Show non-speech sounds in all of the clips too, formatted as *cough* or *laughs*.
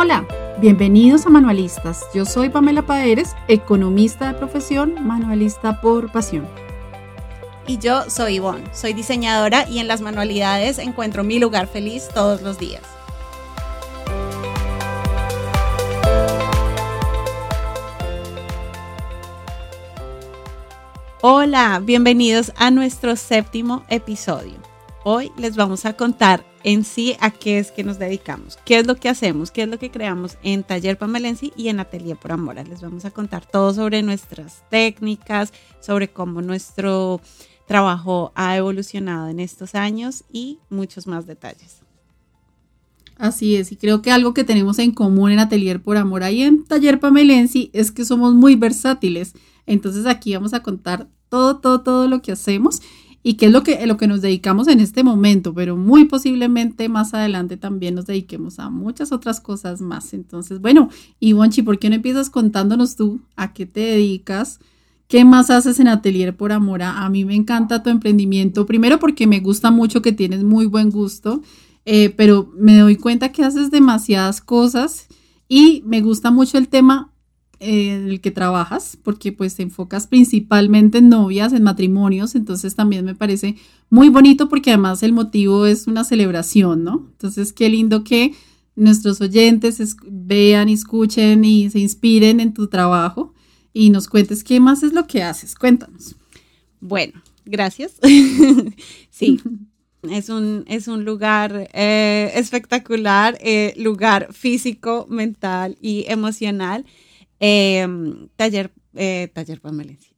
Hola, bienvenidos a Manualistas. Yo soy Pamela Paeres, economista de profesión, manualista por pasión. Y yo soy Ivonne, soy diseñadora y en las manualidades encuentro mi lugar feliz todos los días. Hola, bienvenidos a nuestro séptimo episodio. Hoy les vamos a contar en sí a qué es que nos dedicamos, qué es lo que hacemos, qué es lo que creamos en Taller Pamelensi y en Atelier por Amora. Les vamos a contar todo sobre nuestras técnicas, sobre cómo nuestro trabajo ha evolucionado en estos años y muchos más detalles. Así es, y creo que algo que tenemos en común en Atelier por Amora y en Taller Pamelensi es que somos muy versátiles. Entonces aquí vamos a contar todo, todo, todo lo que hacemos y qué es lo que, lo que nos dedicamos en este momento, pero muy posiblemente más adelante también nos dediquemos a muchas otras cosas más. Entonces, bueno, Ivonchi, ¿por qué no empiezas contándonos tú a qué te dedicas? ¿Qué más haces en Atelier por Amora? A mí me encanta tu emprendimiento, primero porque me gusta mucho que tienes muy buen gusto, eh, pero me doy cuenta que haces demasiadas cosas y me gusta mucho el tema el que trabajas, porque pues te enfocas principalmente en novias, en matrimonios, entonces también me parece muy bonito porque además el motivo es una celebración, ¿no? Entonces qué lindo que nuestros oyentes vean, escuchen y se inspiren en tu trabajo y nos cuentes qué más es lo que haces. Cuéntanos. Bueno, gracias. *laughs* sí. Es un, es un lugar eh, espectacular, eh, lugar físico, mental y emocional Em, taller, eh, taller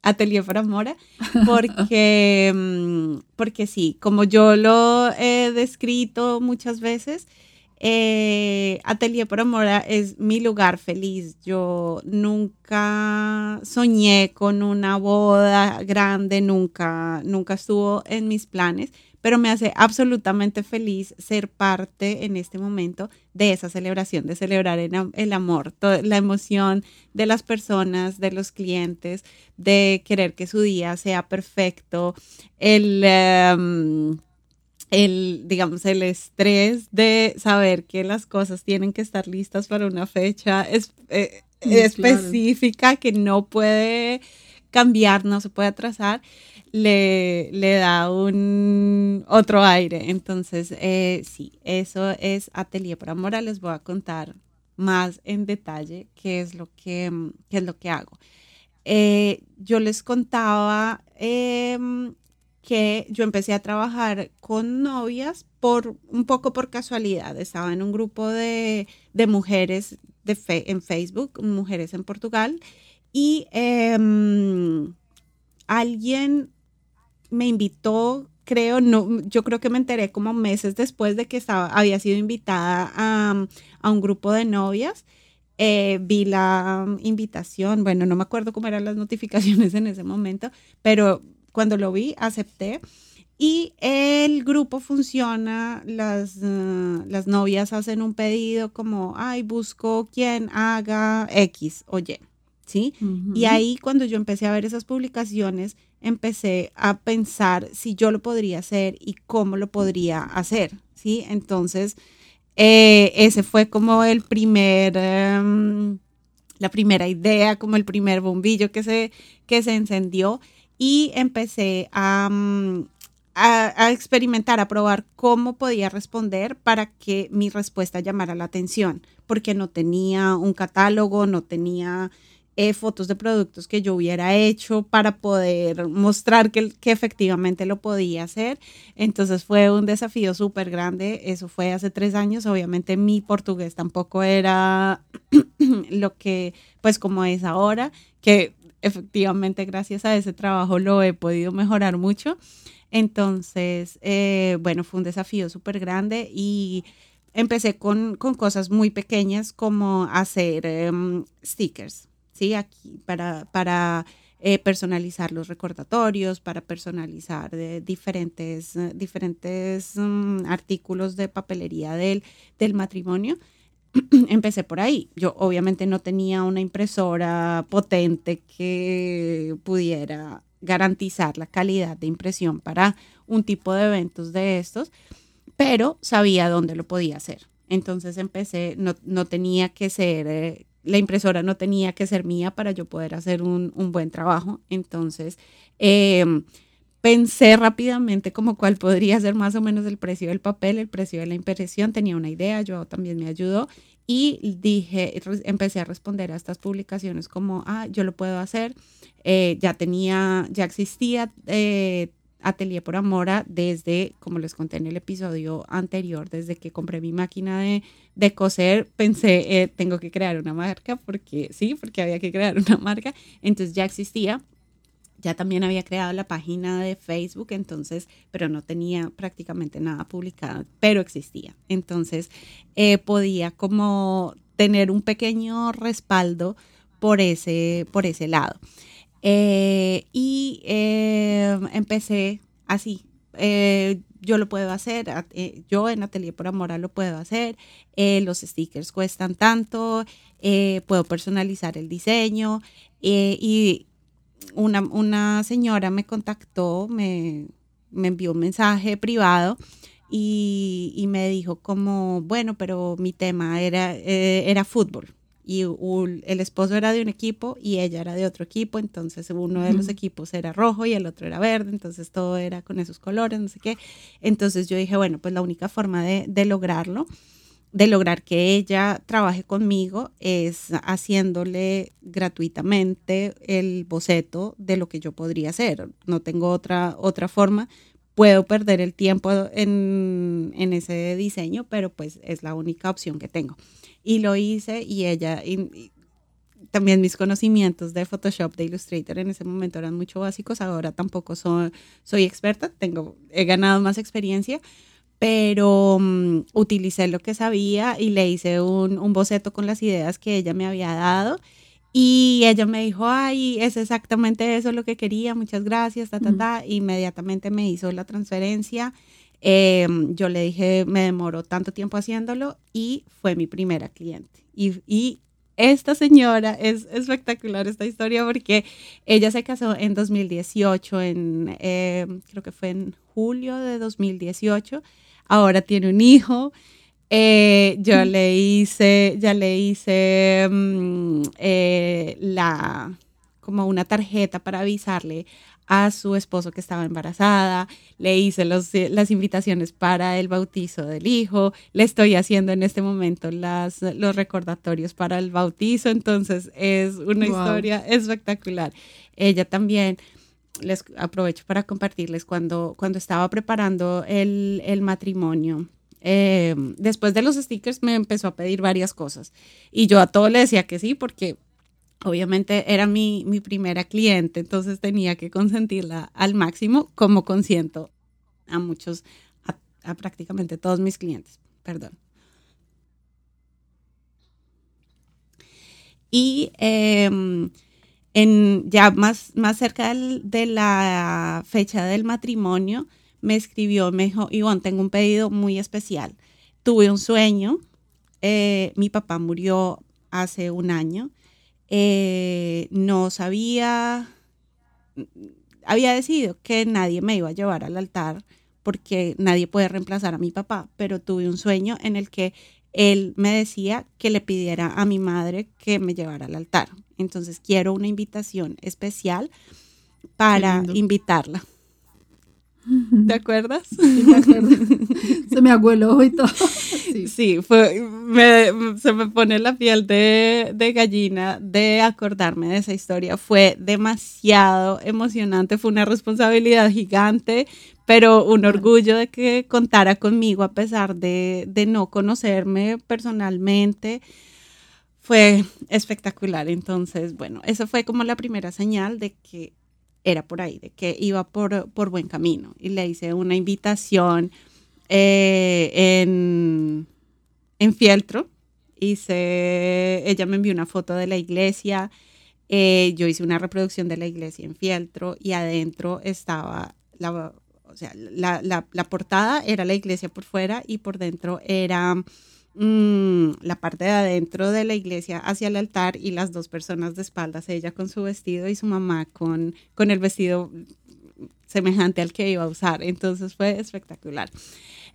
Atelier para Mora, porque, *laughs* em, porque sí, como yo lo he descrito muchas veces, eh, Atelier para Mora es mi lugar feliz. Yo nunca soñé con una boda grande, nunca, nunca estuvo en mis planes pero me hace absolutamente feliz ser parte en este momento de esa celebración, de celebrar el, amor, la emoción de las personas, de los clientes, de querer que su día sea perfecto, el... Em, el, digamos, el estrés de saber que las cosas tienen que estar listas para una fecha eh, específica que no puede cambiar, no se puede atrasar le, le da un otro aire. Entonces, eh, sí, eso es Atelier por Amor. Les voy a contar más en detalle qué es lo que, es lo que hago. Eh, yo les contaba em, que yo empecé a trabajar con novias por un poco por casualidad. Estaba en un grupo de, mujeres de en Facebook, mujeres en Portugal, y em, alguien me invitó, creo, no, yo creo que me enteré como meses después de que estaba, había sido invitada a, un grupo de novias. Eh, vi la invitación, bueno, no me acuerdo cómo eran las notificaciones en ese momento, pero cuando lo vi, acepté. Y el grupo funciona, las, uh, las novias hacen un pedido como, ay, busco quien haga X o Y, ¿sí? Y ahí cuando yo empecé a ver esas publicaciones, empecé a pensar si yo lo podría hacer y cómo lo podría hacer, ¿sí? Entonces, eh, ese fue como el primer, em, la primera idea, como el primer bombillo que se, que se encendió y empecé mm, a, a, experimentar, a probar cómo podía responder para que mi respuesta llamara la atención, porque no tenía un catálogo, no tenía eh, fotos de productos que yo hubiera hecho para poder mostrar que, que efectivamente lo podía hacer. Entonces fue un desafío súper grande. Eso fue hace tres años. Obviamente mi portugués tampoco era *clears throat* lo que, pues como es ahora, que efectivamente gracias a ese trabajo lo he podido mejorar mucho. Entonces, eh, bueno, fue un desafío súper grande y empecé con, con, cosas muy pequeñas como hacer em, stickers. ¿Sí? Aquí para, para eh, personalizar los recordatorios, para personalizar eh, diferentes, eh, diferentes mm, artículos de papelería del, del matrimonio. *clears throat* Empecé por ahí. Yo obviamente no tenía una impresora potente que pudiera garantizar la calidad de impresión para un tipo de eventos de estos, pero sabía dónde lo podía hacer. Entonces empecé, no, no tenía que ser, la impresora no tenía que ser mía para yo poder hacer un, un buen trabajo. Entonces, em, pensé rápidamente como cuál podría ser más o menos el precio del papel, el precio de la impresión, tenía una idea, yo también me ayudó y dije, empecé a responder a estas publicaciones como, ah, yo lo puedo hacer, eh, ya tenía, ya existía eh, Atelier por Amora desde, como les conté en el episodio anterior, desde que compré mi máquina de, de coser, pensé, eh, tengo que crear una marca, porque sí, porque había que crear una *laughs* marca, entonces ya existía ya también había creado la página de Facebook, entonces, pero no tenía prácticamente nada publicado, pero existía. Entonces, eh, podía como tener un pequeño respaldo por ese, por ese lado. Eh, y eh, empecé así. yo lo puedo hacer, yo en Atelier por Amor lo puedo hacer, los stickers cuestan tanto, puedo personalizar el diseño y una, una señora me contactó, me, me envió un mensaje privado y, y, me dijo como, bueno, pero mi tema era, eh, era fútbol. Y el esposo era de un equipo y ella era de otro equipo, entonces uno de los equipos era rojo y el otro era verde, entonces todo era con esos colores, no sé qué. Entonces yo dije, bueno, pues la única forma de, de lograrlo de lograr que ella trabaje conmigo es haciéndole gratuitamente el boceto de lo que yo podría hacer. No tengo otra, otra forma. Puedo perder el tiempo en, en ese diseño, pero pues es la única opción que tengo. Y lo hice y ella, y, también mis conocimientos de Photoshop, de Illustrator en ese momento eran mucho básicos. Ahora tampoco soy, soy experta, tengo, he ganado más experiencia, pero mm, utilicé lo que sabía y le hice un, un, boceto con las ideas que ella me había dado. Y ella me dijo, ay, es exactamente eso lo que quería, muchas gracias, ta, ta, ta. Inmediatamente me hizo la transferencia. Em, yo le dije, me demoró tanto tiempo haciéndolo y fue mi primera cliente. Y, y esta señora es espectacular esta historia porque ella se casó en 2018, en, em, creo que fue en julio de 2018 ahora tiene un hijo. Eh, yo le hice, ya le hice mm, eh, la, como una tarjeta para avisarle a su esposo que estaba embarazada, le hice los, las invitaciones para el bautizo del hijo, le estoy haciendo en este momento las, los recordatorios para el bautizo, entonces es una historia espectacular. Ella también les aprovecho para compartirles cuando, cuando estaba preparando el, el matrimonio. Eh, después de los stickers me empezó a pedir varias cosas y yo a todo le decía que sí porque obviamente era mi, mi primera cliente, entonces tenía que consentirla al máximo como consiento a muchos, a, prácticamente todos mis clientes, perdón. Y em, en, ya más, más cerca de la fecha del matrimonio, me escribió, me dijo, Ivonne, tengo un pedido muy especial. Tuve un sueño, eh, mi papá murió hace un año, eh, no sabía, había decidido que nadie me iba a llevar al altar porque nadie puede reemplazar a mi papá, pero tuve un sueño en el que él me decía que le pidiera a mi madre que me llevara al altar. Entonces quiero una invitación especial para invitarla. ¿Te acuerdas? *laughs* Sí, Se me abuelo y todo. *laughs* Sí, fue, se me pone la piel de, de, gallina de acordarme de esa historia. Fue demasiado emocionante, fue una responsabilidad gigante, pero un orgullo de que contara conmigo a pesar de, de no conocerme personalmente. Fue espectacular. Entonces, bueno, esa fue como la primera señal de que era por ahí, de que iba por, por buen camino. Y le hice una invitación eh, en, en Fieltro. Hice, ella me envió una foto de la iglesia. Eh, yo hice una reproducción de la iglesia en Fieltro y adentro estaba la, o sea, la, la, la portada era la iglesia por fuera y por dentro era Mm, la parte de adentro de la iglesia hacia el altar y las dos personas de espaldas, ella con su vestido y su mamá con, con el vestido semejante al que iba a usar. Entonces fue espectacular.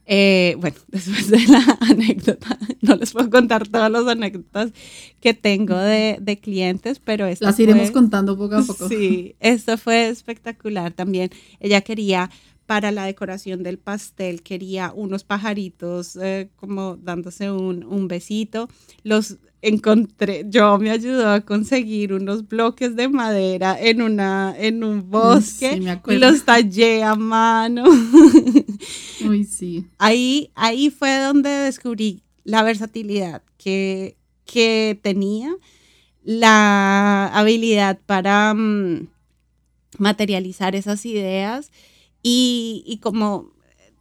Eh, bueno, *laughs* después de la anécdota, no les puedo contar todas las anécdotas que tengo de, de clientes, pero esta las iremos contando poco a poco. Sí, esto fue espectacular también. Ella quería para la decoración del pastel quería unos pajaritos eh, como dándose un, un, besito. Los encontré, yo me ayudó a conseguir unos bloques de madera en, una, en un bosque y los tallé a mano. *laughs* Uy, sí. Ahí, ahí fue donde descubrí la versatilidad que, que tenía, la habilidad para mm, materializar esas ideas y, como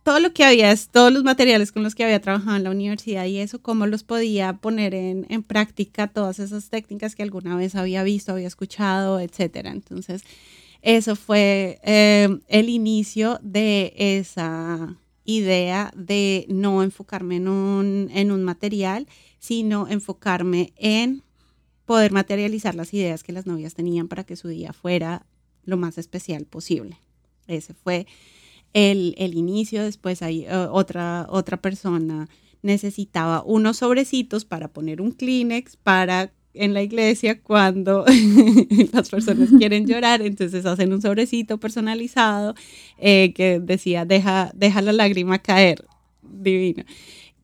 todo lo que había, todos los materiales con los que había trabajado en la universidad y eso, cómo los podía poner en, en práctica, todas esas técnicas que alguna vez había visto, había escuchado, etcétera. Entonces, eso fue eh, el inicio de esa idea de no enfocarme en un, en un material, sino enfocarme en poder materializar las ideas que las novias tenían para que su día fuera lo más especial posible. Ese fue el, inicio. Después hay eh, otra, otra persona necesitaba unos sobrecitos para poner un Kleenex para en la iglesia cuando *laughs* las personas *laughs* quieren llorar, entonces hacen un sobrecito personalizado eh, que decía, deja, deja la lágrima caer, divino.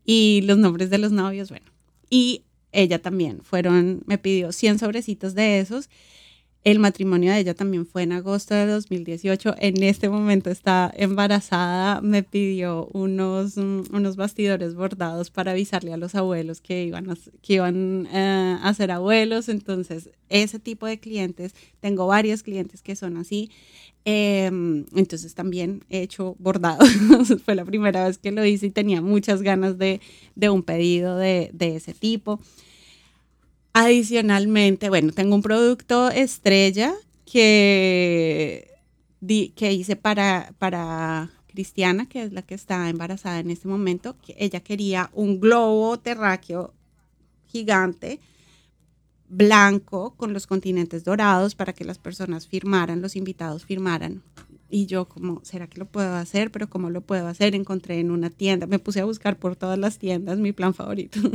Y los nombres de los novios, bueno. Y ella también, fueron, me pidió 100 sobrecitos de esos el matrimonio de ella también fue en agosto de 2018. En este momento está embarazada. Me pidió unos, mm, unos bastidores bordados para avisarle a los abuelos que iban, a, que iban eh, a ser abuelos. Entonces, ese tipo de clientes, tengo varios clientes que son así. Em, entonces también he hecho bordados. *laughs* fue la primera vez que lo hice y tenía muchas ganas de, de un pedido de, de ese tipo. Adicionalmente, bueno, tengo un producto estrella que, que hice para, para Cristiana, que es la que está embarazada en este momento, ella quería un globo terráqueo gigante, blanco, con los continentes dorados, para que las personas firmaran, los invitados firmaran. Y yo como, ¿será que lo puedo hacer? Pero ¿cómo lo puedo hacer? Encontré en una tienda, me puse a buscar por todas las tiendas, mi plan favorito. *laughs*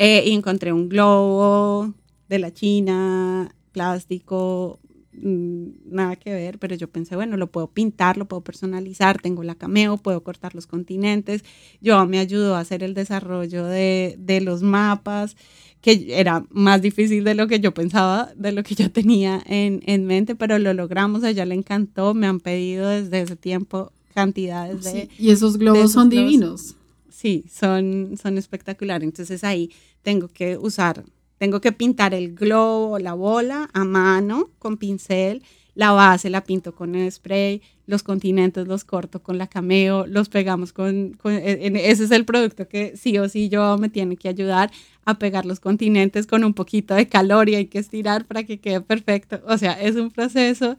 Eh, y encontré un globo de la China, plástico, mm, nada que ver, pero yo pensé, bueno, lo puedo pintar, lo puedo personalizar, tengo la cameo, puedo cortar los continentes. Yo me ayudó a hacer el desarrollo de, de los mapas, que era más difícil de lo que yo pensaba, de lo que yo tenía en, en mente, pero lo logramos, a ella le encantó, me han pedido desde ese tiempo cantidades de... y esos globos son divinos. Sí, son, son espectaculares. Entonces ahí tengo que usar, tengo que pintar el globo, la bola a mano con pincel, la base la pinto con el spray, los continentes los corto con la cameo, los pegamos con, con, e, ese es el producto que sí o sí yo me tiene que ayudar a pegar los continentes con un poquito de calor y hay que estirar para que quede perfecto. O sea, es un proceso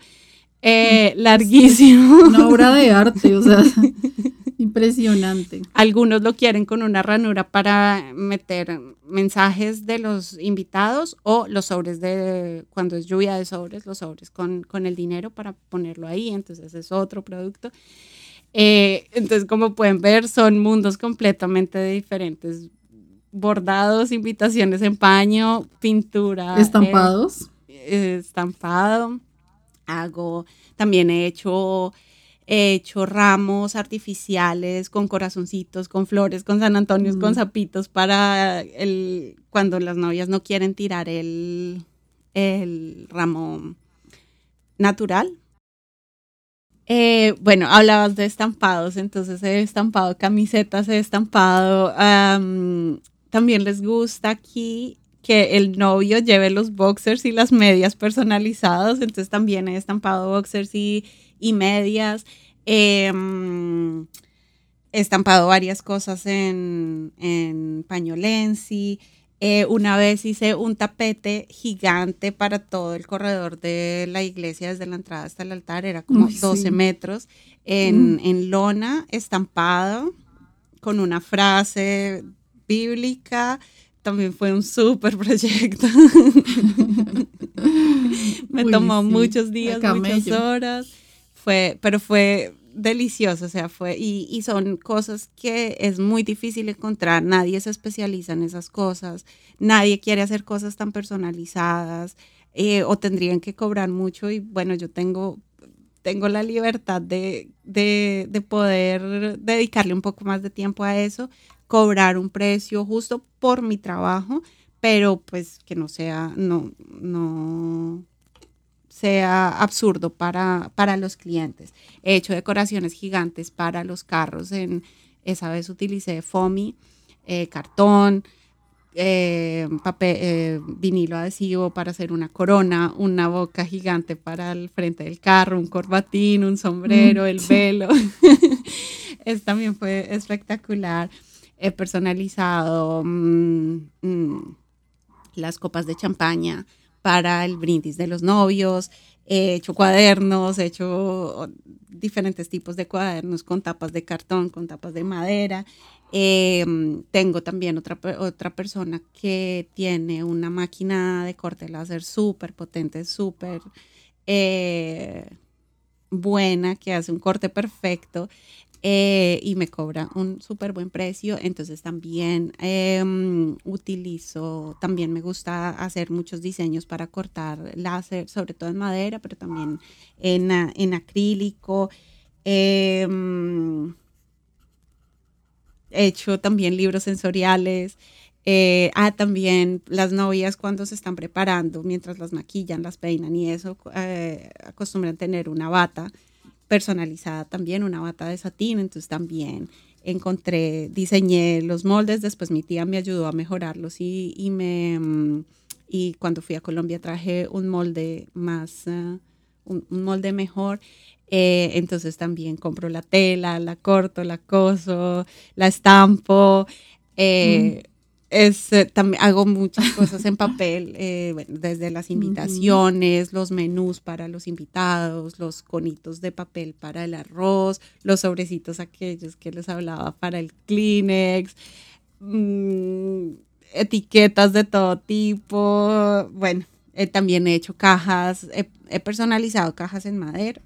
eh, larguísimo. *laughs* Una obra de arte, o sea, *laughs* impresionante. Algunos lo quieren con una ranura para meter mensajes de los invitados o los sobres de, cuando es lluvia de sobres, los sobres con, con el dinero para ponerlo ahí, entonces es otro producto. Eh, entonces, como pueden ver, son mundos completamente diferentes. Bordados, invitaciones en paño, pintura. Estampados. Eh, estampado hago, también he hecho, he hecho ramos artificiales con corazoncitos, con flores, con San Antonio, con zapitos para el, cuando las novias no quieren tirar el, el ramo natural. Eh, bueno, hablabas de estampados, entonces he estampado camisetas, he estampado, también les gusta aquí que el novio lleve los boxers y las medias personalizados, entonces también he estampado boxers y, medias. Em, he estampado varias cosas en, en pañolensi. Eh, una vez hice un tapete gigante para todo el corredor de la iglesia, desde la entrada hasta el altar, era como 12 metros, en, mm. en lona, estampado, con una frase bíblica también fue un súper proyecto. *laughs* Me tomó muchos días, muchas horas. fue, pero fue delicioso, o sea, fue, y, y, son cosas que es muy difícil encontrar, nadie se especializa en esas cosas, nadie quiere hacer cosas tan personalizadas, eh, o tendrían que cobrar mucho, y bueno, yo tengo, tengo la libertad de, de, de poder dedicarle un poco más de tiempo a eso, cobrar un precio justo por mi trabajo, pero pues que no sea, no, no, sea absurdo para, para los clientes. He hecho decoraciones gigantes para los carros. En, esa vez utilicé foamy, eh, cartón, eh, papel, eh, vinilo adhesivo para hacer una corona, una boca gigante para el frente del carro, un corbatín, un sombrero, el *laughs* velo. *laughs* es, también fue espectacular. He personalizado mm, mm, las copas de champaña para el brindis de los novios, he hecho cuadernos, he hecho diferentes tipos de cuadernos con tapas de cartón, con tapas de madera. Em, tengo también otra, otra persona que tiene una máquina de corte láser súper potente, súper eh, buena, que hace un corte perfecto. Eh, y me cobra un súper buen precio. Entonces también em, utilizo, también me gusta hacer muchos diseños para cortar láser, sobre todo en madera, pero también en, en acrílico. Em, he hecho también libros sensoriales. Eh, ah, también las novias cuando se están preparando, mientras las maquillan, las peinan y eso, eh, acostumbran tener una bata personalizada también, una bata de satín, entonces también encontré, diseñé los moldes, después mi tía me ayudó a mejorarlos y, y me, mm, y cuando fui a Colombia traje un molde más, un, un, molde mejor. Eh, entonces también compro la tela, la corto, la coso, la estampo. Eh, mm es, eh, también hago muchas cosas en papel, eh, bueno, desde las invitaciones, los menús para los invitados, los conitos de papel para el arroz, los sobrecitos aquellos que les hablaba para el Kleenex, mmm, etiquetas de todo tipo. Bueno, eh, también he hecho cajas, he personalizado cajas en madera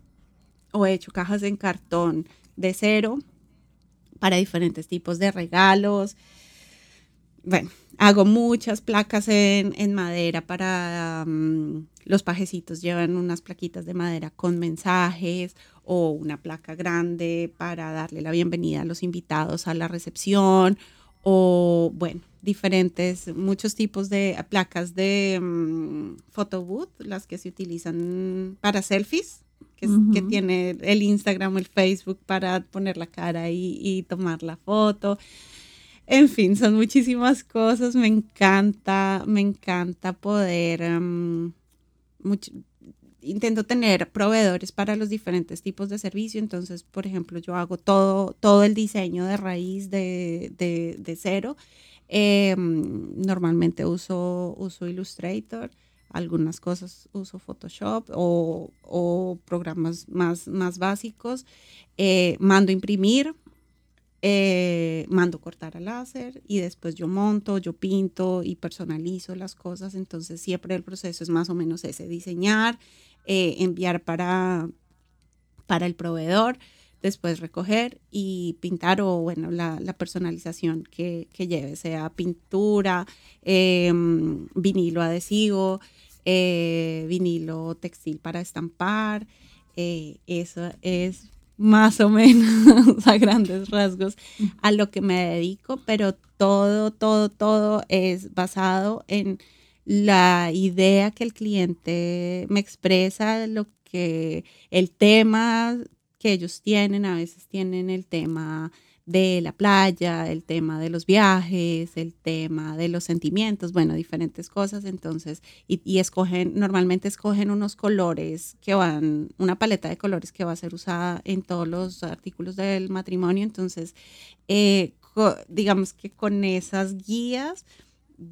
o he hecho cajas en cartón de cero para diferentes tipos de regalos bueno, hago muchas placas en, madera para mm, los pajecitos, llevan unas plaquitas de madera con mensajes o una placa grande para darle la bienvenida a los invitados a la recepción o bueno, diferentes, muchos tipos de placas de um, photo booth, las que se utilizan para selfies. Que, que, tiene el Instagram o el Facebook para poner la cara y, y tomar la foto. En fin, son muchísimas cosas. Me encanta, me encanta poder... Um, intento tener proveedores para los diferentes tipos de servicio. Entonces, por ejemplo, yo hago todo, todo el diseño de raíz de, de, cero. Em, normalmente uso, uso Illustrator. Algunas cosas uso Photoshop o, o programas más, más básicos. Eh, mando imprimir eh, mando cortar a láser y después yo monto, yo pinto y personalizo las cosas. Entonces siempre el proceso es más o menos ese, diseñar, eh, enviar para, para el proveedor, después recoger y pintar o bueno, la, personalización que, que, lleve, sea pintura, em, vinilo adhesivo, eh, vinilo textil para estampar. eso es más o menos *laughs* a grandes rasgos a lo que me dedico, pero todo, todo, todo es basado en la idea que el cliente me expresa, lo que el tema que ellos tienen, a veces tienen el tema de la playa, el tema de los viajes, el tema de los sentimientos, bueno, diferentes cosas. Entonces, y, escogen, normalmente escogen unos colores que van, una paleta de colores que va a ser usada en todos los artículos del matrimonio. Entonces, eh, digamos que con esas guías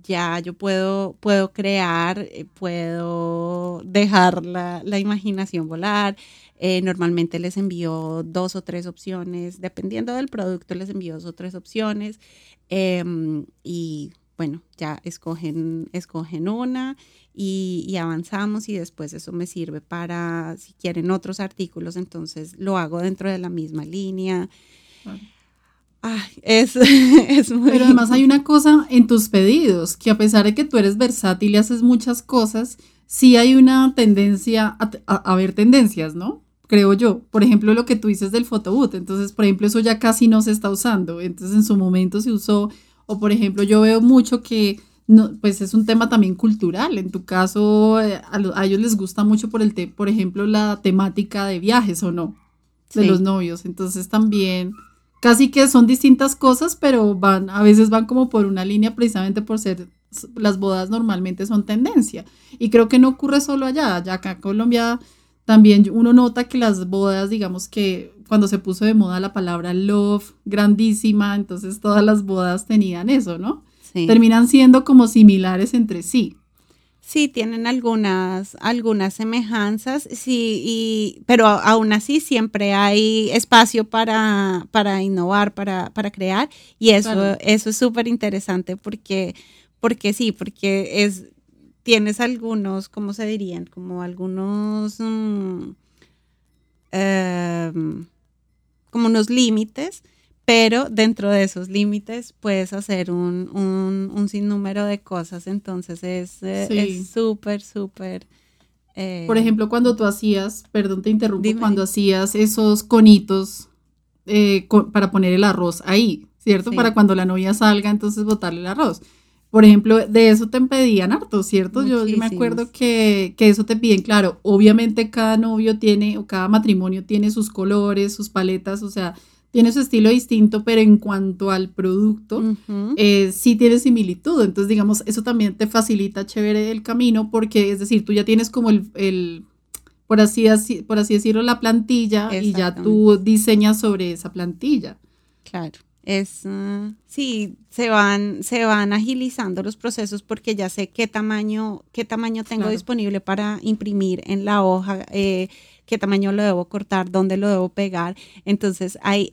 ya yo puedo, puedo crear, eh, puedo dejar la, la imaginación volar. Eh, normalmente les envío dos o tres opciones, dependiendo del producto, les envío dos o tres opciones. Em, y bueno, ya escogen, escogen una y, avanzamos y después eso me sirve para, si quieren otros artículos, entonces lo hago dentro de la misma línea. *laughs* es, muy... Pero además hay una cosa en tus pedidos, que a pesar de que tú eres versátil y haces muchas cosas, sí hay una tendencia a, a, ver tendencias, ¿no? Creo yo. Por ejemplo, lo que tú dices del photoboot. Entonces, por ejemplo, eso ya casi no se está usando. Entonces, en su momento se usó. O, por ejemplo, yo veo mucho que no, pues es un tema también cultural. En tu caso, eh, a, ellos les gusta mucho por el por ejemplo, la temática de viajes o no, de los novios. Entonces también casi que son distintas cosas, pero van, a veces van como por una línea precisamente por ser las bodas normalmente son tendencia. Y creo que no ocurre solo allá, ya acá en Colombia también uno nota que las bodas, digamos que cuando se puso de moda la palabra love, grandísima, entonces todas las bodas tenían eso, ¿no? terminan siendo como similares entre sí. Sí, tienen algunas, algunas semejanzas, sí, y, pero aún así siempre hay espacio para, para innovar, para, para crear, y eso, eso es súper interesante porque, porque sí, porque es, tienes algunos, ¿cómo se dirían? Como algunos, mm, em, como unos límites pero dentro de esos límites puedes hacer un, un, sinnúmero de cosas, entonces es eh, súper, súper... Eh, Por ejemplo, cuando tú hacías, perdón te interrumpo, cuando hacías esos conitos eh, para poner el arroz ahí, ¿cierto? Para cuando la novia salga, entonces botarle el arroz. Por ejemplo, de eso te pedían harto, ¿cierto? Yo, yo, me acuerdo que, que, eso te piden, claro, obviamente cada novio tiene o cada matrimonio tiene sus colores, sus paletas, o sea, tiene su estilo distinto, pero en cuanto al producto, eh, sí tiene similitud. Entonces, digamos, eso también te facilita chévere el camino, porque es decir, tú ya tienes como el, por, así, así, por así decirlo, la plantilla y ya tú diseñas sobre esa plantilla. Claro. Es, uh, sí, se van, se van agilizando los procesos porque ya sé qué tamaño, qué tamaño tengo disponible para imprimir en la hoja, eh, qué tamaño lo debo cortar, dónde lo debo pegar. Entonces ahí,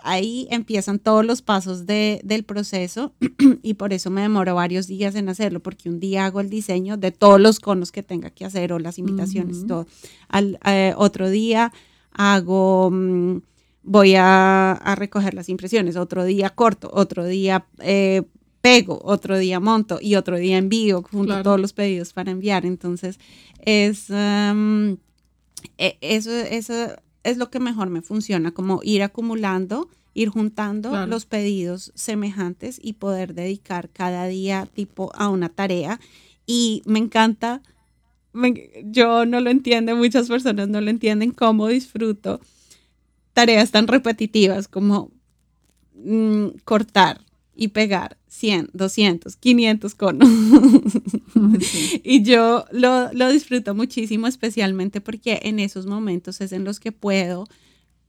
ahí empiezan todos los pasos del proceso *clears throat* y por eso me demoro varios días en hacerlo, porque un día hago el diseño de todos los conos que tenga que hacer o las invitaciones, todo. Al eh, otro día hago... Mm, voy a, recoger las impresiones, otro día corto, otro día eh, pego, otro día monto y otro día envío junto todos los pedidos para enviar. Entonces, es, e, eso, eso es lo que mejor me funciona, como ir acumulando, ir juntando los pedidos semejantes y poder dedicar cada día tipo a una tarea. Y me encanta, yo no lo entiendo, muchas personas no lo entienden, cómo disfruto tareas tan repetitivas como mm, cortar y pegar 100, 200, 500 conos. *laughs* Y yo lo, lo, disfruto muchísimo, especialmente porque en esos momentos es en los que puedo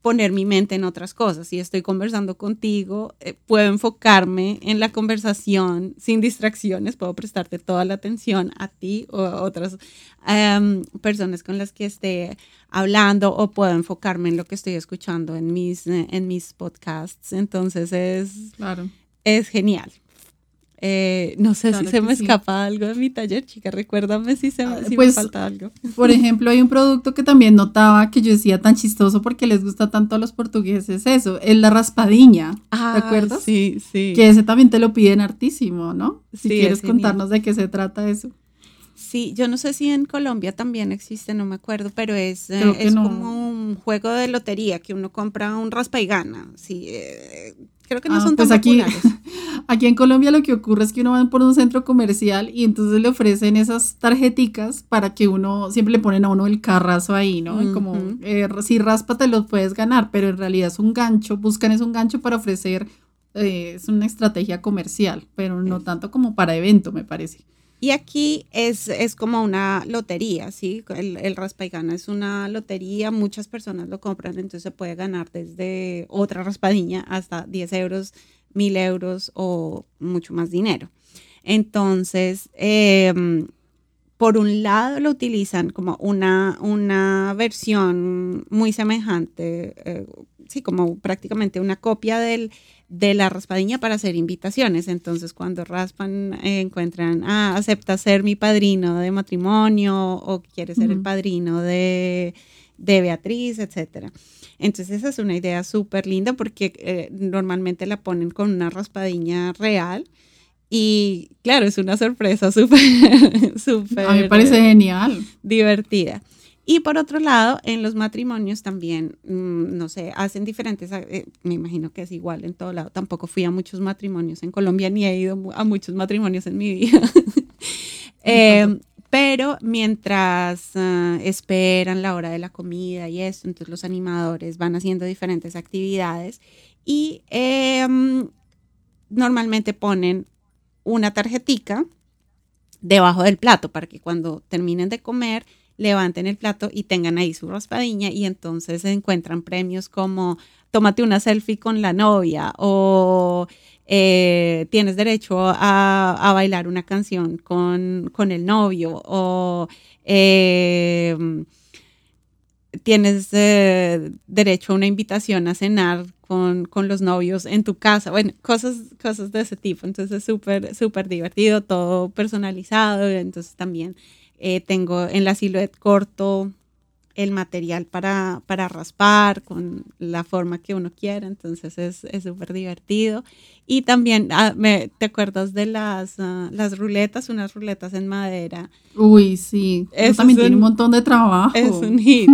poner mi mente en otras cosas. Si estoy conversando contigo, eh, puedo enfocarme en la conversación sin distracciones, puedo prestarte toda la atención a ti o a otras em, personas con las que esté hablando o puedo enfocarme en lo que estoy escuchando en mis, eh, en mis podcasts. Entonces es, claro es genial. Eh, no sé si se me escapa algo de mi taller, chica. Recuérdame si, se, me pues, falta algo. *laughs* Por ejemplo, hay un producto que también notaba que yo decía tan chistoso porque les gusta tanto a los portugueses eso, es la raspadiña. Ah, ¿Te acuerdas? Sí, sí. Que ese también te lo piden hartísimo, ¿no? Si quieres contarnos de qué se trata eso. Sí, yo no sé si en Colombia también existe, no me acuerdo, pero es, eh, es como un juego de lotería que uno compra un raspa y gana. Sí, eh, Creo que no ah, son pues tan aquí, *laughs* aquí en Colombia lo que ocurre es que uno va por un centro comercial y entonces le ofrecen esas tarjeticas para que uno, siempre le ponen a uno el carrazo ahí, ¿no? y como, eh, si raspa te lo puedes ganar, pero en realidad es un gancho, buscan es un gancho para ofrecer, eh, es una estrategia comercial, pero no tanto como para evento, me parece. Y aquí es, es como una lotería, ¿sí? El, el raspa y gana es una lotería, muchas personas lo compran, entonces se puede ganar desde otra raspadilla hasta 10 euros, 1000 euros o mucho más dinero. Entonces, em, por un lado lo utilizan como una, una versión muy semejante, eh, sí, como prácticamente una copia del, de la raspadilla para hacer invitaciones. Entonces, cuando raspan, eh, encuentran, ah, acepta ser mi padrino de matrimonio o quiere ser el padrino de, de Beatriz, etcétera. Entonces, esa es una idea súper linda porque eh, normalmente la ponen con una raspadilla real y claro, es una sorpresa súper, *laughs* súper. A mí me parece genial. Divertida. Y por otro lado, en los matrimonios también, mm, no sé, hacen diferentes, eh, me imagino que es igual en todo lado. Tampoco fui a muchos matrimonios en Colombia ni he ido a muchos matrimonios en mi vida. *laughs* eh, pero mientras uh, esperan la hora de la comida y eso, entonces los animadores van haciendo diferentes actividades y eh, normalmente ponen una tarjetica debajo del plato para que cuando terminen de comer levanten el plato y tengan ahí su raspadilla y entonces encuentran premios como tómate una selfie con la novia o eh, tienes derecho a, bailar una canción con, el novio o eh, tienes eh, derecho a una invitación a cenar con, los novios en tu casa, bueno, cosas, cosas de ese tipo. Entonces es súper, súper divertido, todo personalizado. Entonces también eh, tengo en la silueta corto el material para, para raspar con la forma que uno quiera, entonces es súper divertido. Y también, ah, me, ¿te acuerdas de las, ah, las ruletas? Unas ruletas en madera. Uy, sí, eso también tiene un montón de trabajo. Es un *laughs* hit.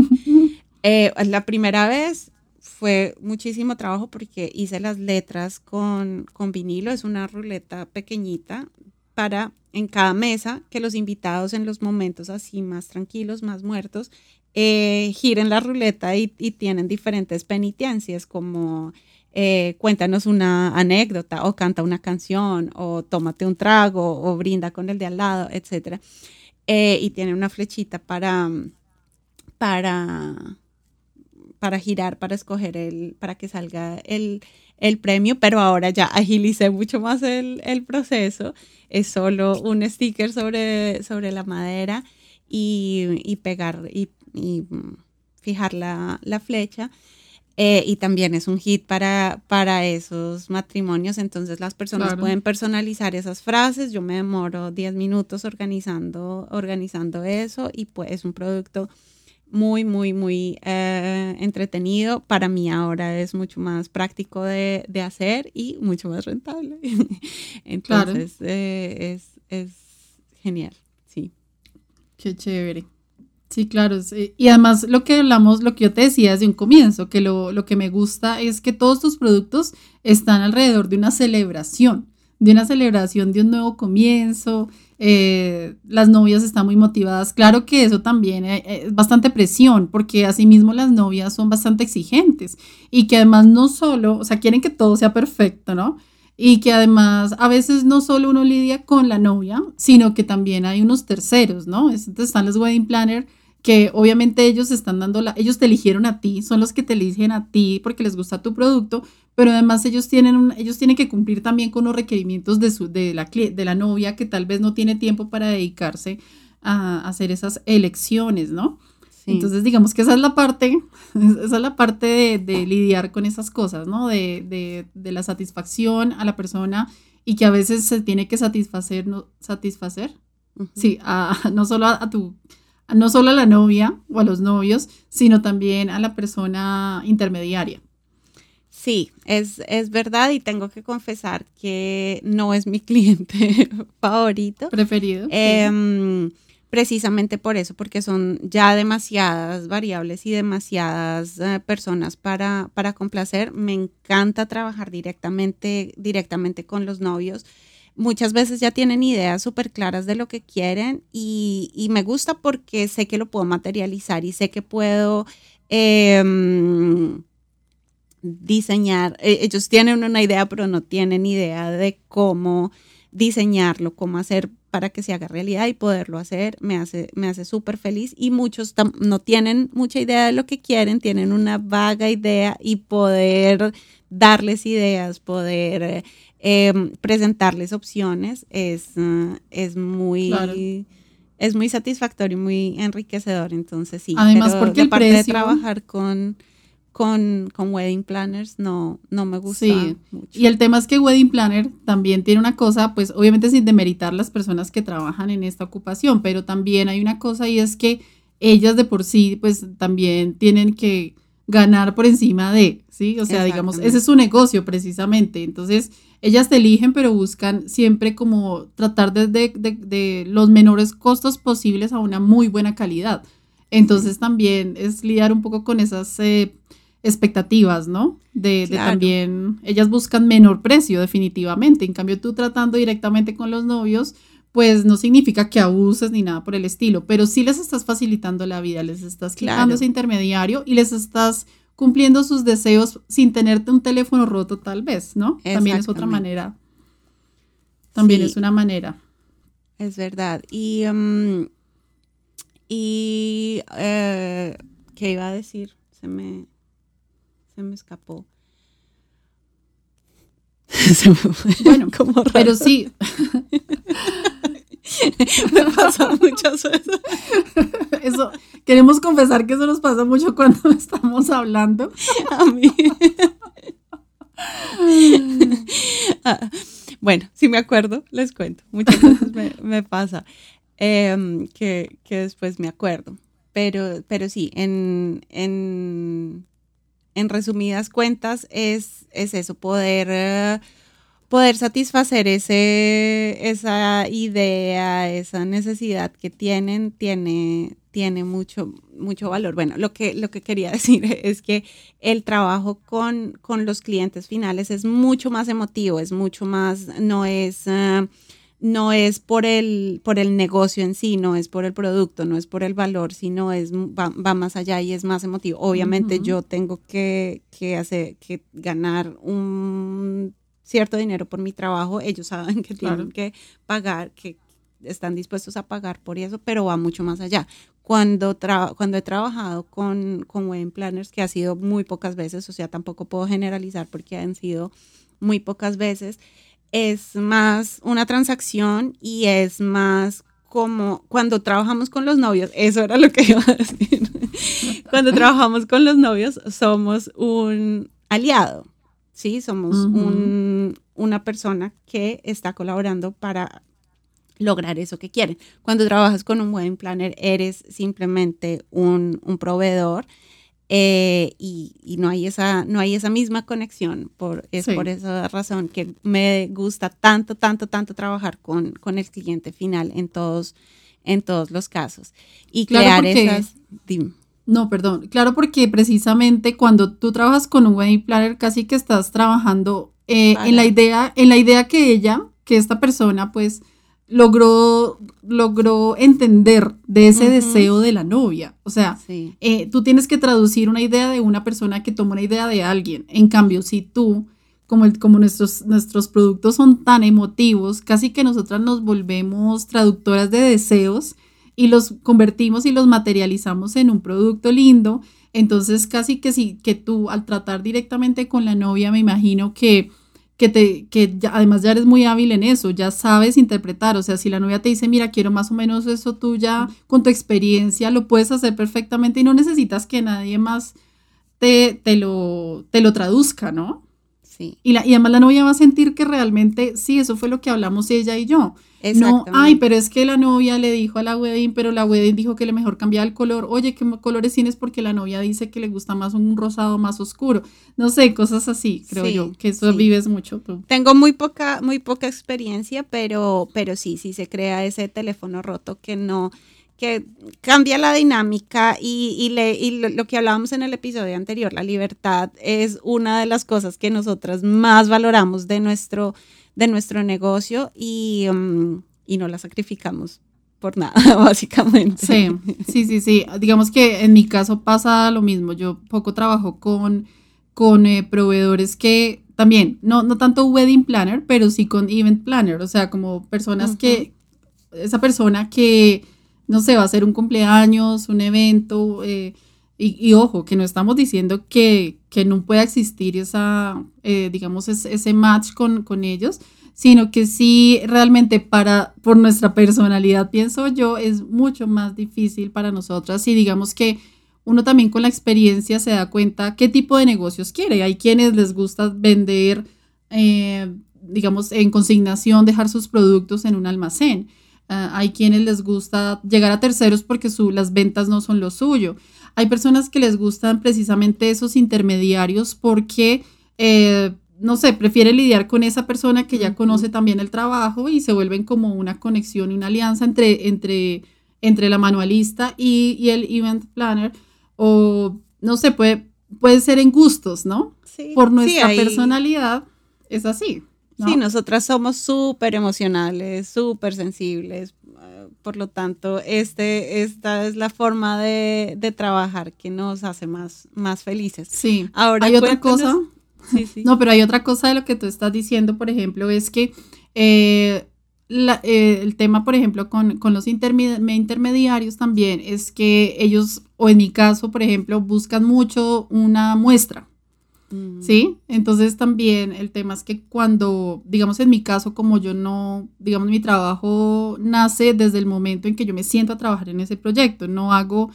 eh, la primera vez fue muchísimo trabajo porque hice las letras con, con vinilo, es una ruleta pequeñita para en cada mesa que los invitados en los momentos así más tranquilos, más muertos, eh, giren la ruleta y, tienen diferentes penitencias como eh, cuéntanos una anécdota o canta una canción o tómate un trago o brinda con el de al lado, etc. Eh, y tienen una flechita para, para, para girar, para escoger el, para que salga el, el premio, pero ahora ya agilicé mucho más el, el, proceso. Es solo un sticker sobre, sobre la madera y, y pegar y y mm, fijar la, flecha. Eh, y también es un hit para, para esos matrimonios, entonces las personas pueden personalizar esas frases, yo me demoro 10 minutos organizando, organizando eso y pues es un producto muy, muy, muy eh, entretenido. Para mí ahora es mucho más práctico de, hacer y mucho más rentable. *laughs* entonces eh, es, es genial, sí. Qué chévere. Sí, claro. Y además lo que hablamos, lo que yo te decía desde un comienzo, que lo, lo que me gusta es que todos tus productos están alrededor de una celebración, de una celebración de un nuevo comienzo. Eh, las novias están muy motivadas. Claro que eso también eh, es bastante presión, porque asimismo las novias son bastante exigentes y que además no solo, o sea, quieren que todo sea perfecto, ¿no? y que además a veces no solo uno lidia con la novia, sino que también hay unos terceros, ¿no? Entonces están los wedding planner que obviamente ellos están dando la, ellos te eligieron a ti, son los que te eligen a ti porque les gusta tu producto, pero además ellos tienen, ellos tienen que cumplir también con los requerimientos de, su, de, la, de la novia que tal vez no tiene tiempo para dedicarse a, hacer esas elecciones, ¿no? Entonces, digamos que esa es la parte, *laughs* esa es la parte de, lidiar con esas cosas, ¿no? De, de, la satisfacción a la persona y que a veces se tiene que satisfacer, ¿no? Satisfacer, sí, *laughs* no solo a tu no solo a la novia o a los novios, sino también a la persona intermediaria. Sí, es, es verdad y tengo que confesar que no es mi *laughs* cliente favorito. Preferido. Em, precisamente por eso, porque son ya demasiadas variables y demasiadas eh, personas para, para complacer. Me encanta trabajar directamente, directamente con los novios muchas veces ya tienen ideas súper claras de lo que quieren y, me gusta porque sé que lo puedo materializar y sé que puedo em, diseñar. E, ellos tienen una idea, pero no tienen idea de cómo diseñarlo, cómo hacer para que se haga realidad y poderlo hacer me hace, me hace súper feliz y muchos no tienen mucha idea de lo que quieren, tienen una vaga idea y poder darles ideas, poder Em, presentarles opciones es, uh, es muy, es muy satisfactorio y muy enriquecedor. Entonces, sí. Además, porque el parte precio... de trabajar con, con, con, wedding planners no, no me gusta sí. mucho. Y el tema es que wedding planner también tiene una cosa, pues obviamente sin demeritar las personas que trabajan en esta ocupación, pero también hay una cosa y es que ellas de por sí, pues también tienen que ganar por encima de, ¿sí? O sea, digamos, ese es su negocio precisamente. Entonces, ellas te eligen, pero buscan siempre como tratar de, de, de, de los menores costos posibles a una muy buena calidad. Entonces, también es lidiar un poco con esas... Eh, expectativas, ¿no? De, claro. de, también, ellas buscan menor precio definitivamente, en cambio tú tratando directamente con los novios, pues no significa que abuses ni nada por el estilo, pero sí les estás facilitando la vida, les estás quitando claro. ese intermediario y les estás cumpliendo sus deseos sin tenerte un teléfono roto tal vez, ¿no? También es otra manera. También sí. es una manera. Es verdad. Y, um, y uh, ¿qué iba a decir? Se me se me escapó. *laughs* se me fue. Bueno, como raro. pero sí. *laughs* me pasa muchas veces. Eso, queremos confesar que eso nos pasa mucho cuando estamos hablando. A mí. *laughs* ah, bueno, si me acuerdo, les cuento. Muchas veces me, me pasa eh, que, que, después me acuerdo. Pero, pero sí, en, en en resumidas cuentas, es, es eso, poder, uh, poder satisfacer ese, esa idea, esa necesidad que tienen, tiene, tiene mucho, mucho valor. Bueno, lo que, lo que quería *laughs* decir es que el trabajo con, con los clientes finales es mucho más emotivo, es mucho más, no es... Uh, no es por el, por el negocio en sí, no es por el producto, no es por el valor, sino es, va, va más allá y es más emotivo. Obviamente uh -huh. yo tengo que, que, hacer, que ganar un cierto dinero por mi trabajo, ellos saben que tienen claro. que pagar, que están dispuestos a pagar por eso, pero va mucho más allá. Cuando, cuando he trabajado con, con wedding planners, que ha sido muy pocas veces, o sea, tampoco puedo generalizar porque han sido muy pocas veces, es más una transacción y es más como cuando trabajamos con los novios, eso era lo que *laughs* iba a decir. cuando *laughs* trabajamos con los novios somos un aliado, ¿sí? Somos uh -huh. un, una persona que está colaborando para lograr eso que quieren. Cuando trabajas con un wedding planner eres simplemente un, un proveedor eh, y, y, no, hay esa, no hay esa misma conexión. Por, es sí. por esa razón que me gusta tanto, tanto, tanto trabajar con, con el cliente final en todos, en todos los casos. Y claro, crear porque, esas... Dime. No, perdón. Claro, porque precisamente cuando tú trabajas con un wedding planner, casi que estás trabajando eh, en, la idea, en la idea que ella, que esta persona, pues logró, logró entender de ese uh -huh. deseo de la novia. O sea, sí. eh, tú tienes que traducir una idea de una persona que toma una idea de alguien. En cambio, si tú, como, el, como nuestros, nuestros productos son tan emotivos, casi que nosotras nos volvemos traductoras de deseos y los convertimos y los materializamos en un producto lindo. Entonces, casi que si que tú al tratar directamente con la novia, me imagino que que, te, que ya, además ya eres muy hábil en eso, ya sabes interpretar, o sea, si la novia te dice, mira, quiero más o menos eso, tú ya con tu experiencia lo puedes hacer perfectamente y no necesitas que nadie más te, te, lo, te lo traduzca, ¿no? Sí. Y, la, y además la novia va a sentir que realmente, sí, eso fue lo que hablamos ella y yo. No, ay, pero es que la novia le dijo a la wedding, pero la wedding dijo que le mejor cambiaba el color. Oye, ¿qué colores tienes? Porque la novia dice que le gusta más un rosado más oscuro. No sé, cosas así, creo sí, yo, que eso sí. vives mucho tú. Tengo muy poca, muy poca experiencia, pero, pero sí, sí se crea ese teléfono roto que no, que cambia la dinámica y, y, le, y lo, lo, que hablábamos en el episodio anterior, la libertad es una de las cosas que nosotras más valoramos de nuestro de nuestro negocio y, um, y no la sacrificamos por nada, *laughs* básicamente. Sí, sí, sí, sí. Digamos que en mi caso pasa lo mismo. Yo poco trabajo con, con eh, proveedores que también, no, no tanto wedding planner, pero sí con event planner, o sea, como personas uh -huh. que, esa persona que, no sé, va a hacer un cumpleaños, un evento, eh, Y, ojo, que no estamos diciendo que, no pueda existir esa, eh, digamos, ese, match con, con ellos, sino que sí realmente para, por nuestra personalidad, pienso yo, es mucho más difícil para nosotras y digamos que uno también con la experiencia se da cuenta qué tipo de negocios quiere. Hay quienes les gusta vender, eh, digamos, en consignación, dejar sus productos en un almacén. Ah, hay quienes les gusta llegar a terceros porque su, las ventas no son lo suyo. Hay personas que les gustan precisamente esos intermediarios porque, eh, no sé, prefieren lidiar con esa persona que ya conoce también el trabajo y se vuelven como una conexión y una alianza entre, entre, entre la manualista y, el event planner. O, no sé, puede, puede ser en gustos, ¿no? Sí, Por nuestra personalidad es así. Sí, nosotras somos súper emocionales, súper sensibles, por lo tanto, este, esta es la forma de, trabajar que nos hace más, más felices. Sí, ahora hay otra cosa. Sí, sí. *laughs* No, pero hay otra cosa de lo que tú estás diciendo, por ejemplo, es que eh, eh, el tema, por ejemplo, con, con los intermediarios también es que ellos, o en mi caso, por ejemplo, buscan mucho una muestra. ¿Sí? Entonces también el tema es que cuando, digamos en mi caso, como yo no, digamos, mi trabajo nace desde el momento en que yo me siento a trabajar en ese proyecto, no hago,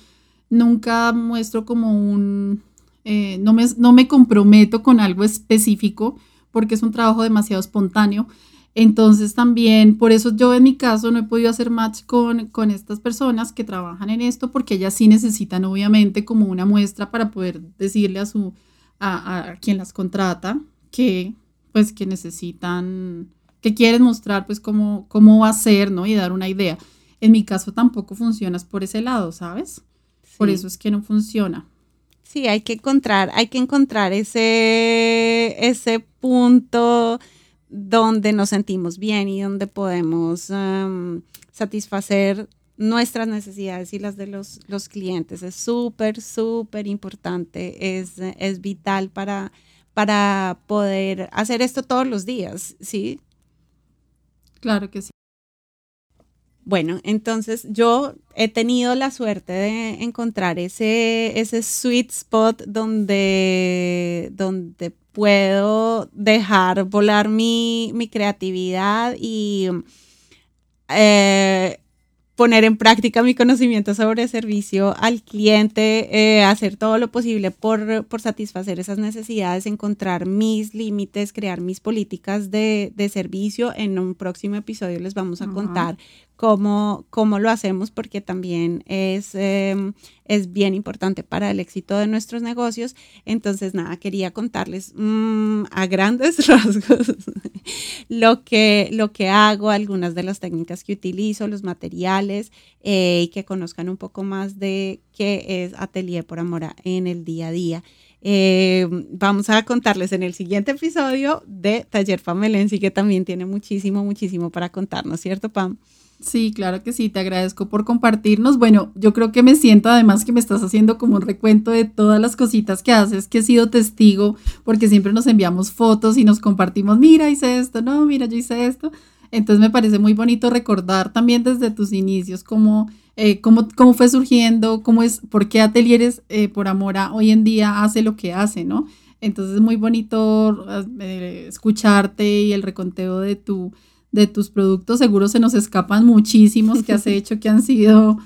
nunca muestro como un, eh, no, me, no me comprometo con algo específico porque es un trabajo demasiado espontáneo. Entonces también, por eso yo en mi caso no he podido hacer match con, con estas personas que trabajan en esto, porque ellas sí necesitan obviamente como una muestra para poder decirle a su, a, quien las contrata que pues que necesitan, que quieren mostrar pues cómo, cómo va a ser, ¿no? Y dar una idea. En mi caso tampoco funcionas por ese lado, ¿sabes? Por eso es que no funciona. Sí, hay que encontrar, hay que encontrar ese, ese punto donde nos sentimos bien y donde podemos satisfacer nuestras necesidades y las de los, los clientes. Es súper, súper importante, es, es vital para, para poder hacer esto todos los días, ¿sí? Claro que sí. Bueno, entonces yo he tenido la suerte de encontrar ese, ese sweet spot donde, donde puedo dejar volar mi, mi creatividad y eh, poner en práctica mi conocimiento sobre servicio al cliente, eh, hacer todo lo posible por, por, satisfacer esas necesidades, encontrar mis límites, crear mis políticas de, de, servicio. En un próximo episodio les vamos a contar cómo, cómo lo hacemos, porque también es, em, es bien importante para el éxito de nuestros negocios. Entonces, nada, quería contarles mm, a grandes *laughs* rasgos lo que, lo que hago, algunas de las técnicas que utilizo, los materiales eh, y que conozcan un poco más de qué es Atelier por Amor en el día a día. Eh, vamos a contarles en el siguiente episodio de Taller Pamelensi, que también tiene muchísimo, muchísimo para contarnos, ¿cierto, Pam? Sí, claro que sí, te agradezco por compartirnos. Bueno, yo creo que me siento además que me estás haciendo como un recuento de todas las cositas que haces, que he sido testigo, porque siempre nos enviamos fotos y nos compartimos, mira, hice esto, no, mira, yo hice esto. Entonces me parece muy bonito recordar también desde tus inicios cómo, eh, cómo, cómo, fue surgiendo, cómo es, por qué Atelieres eh, por Amora hoy en día hace lo que hace, ¿no? Entonces es muy bonito eh, escucharte y el reconteo de tu de tus productos, seguro se nos escapan muchísimos que has *laughs* hecho que han sido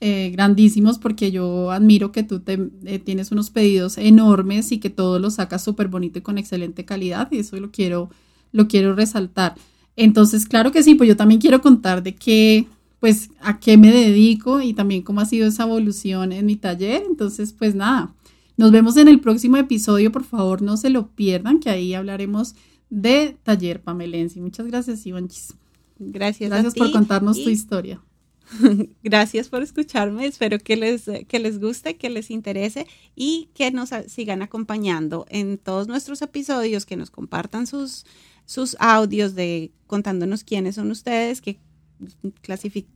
eh, grandísimos porque yo admiro que tú te, tienes unos pedidos enormes y que todo lo sacas súper bonito y con excelente calidad y eso lo quiero, lo quiero resaltar. Entonces, claro que sí, pues yo también quiero contar de qué, pues a qué me dedico y también cómo ha sido esa evolución en mi taller. Entonces, pues nada, nos vemos en el próximo episodio, por favor no se lo pierdan, que ahí hablaremos de Taller Pamelensi. Muchas gracias, Ivanchis. Gracias. Gracias por contarnos tu historia. *laughs* Gracias por escucharme. Espero que les, que les guste, que les interese y que nos sigan acompañando en todos nuestros episodios, que nos compartan sus, sus audios de contándonos quiénes son ustedes, que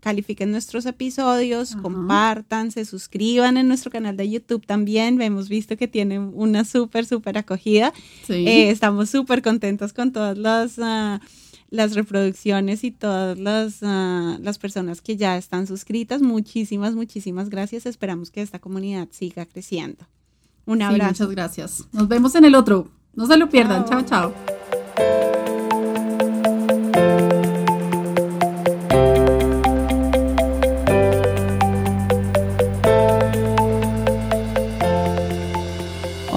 califiquen nuestros episodios, compartan, se suscriban en nuestro canal de YouTube también. Hemos visto que tiene una súper, súper acogida. Eh, estamos súper contentos con todas las... Ah, las reproducciones y todas las, ah, las personas que ya están suscritas. Muchísimas, muchísimas gracias. Esperamos que esta comunidad siga creciendo. Un abrazo. muchas gracias. Nos vemos en el otro. No se lo pierdan. chao. chao.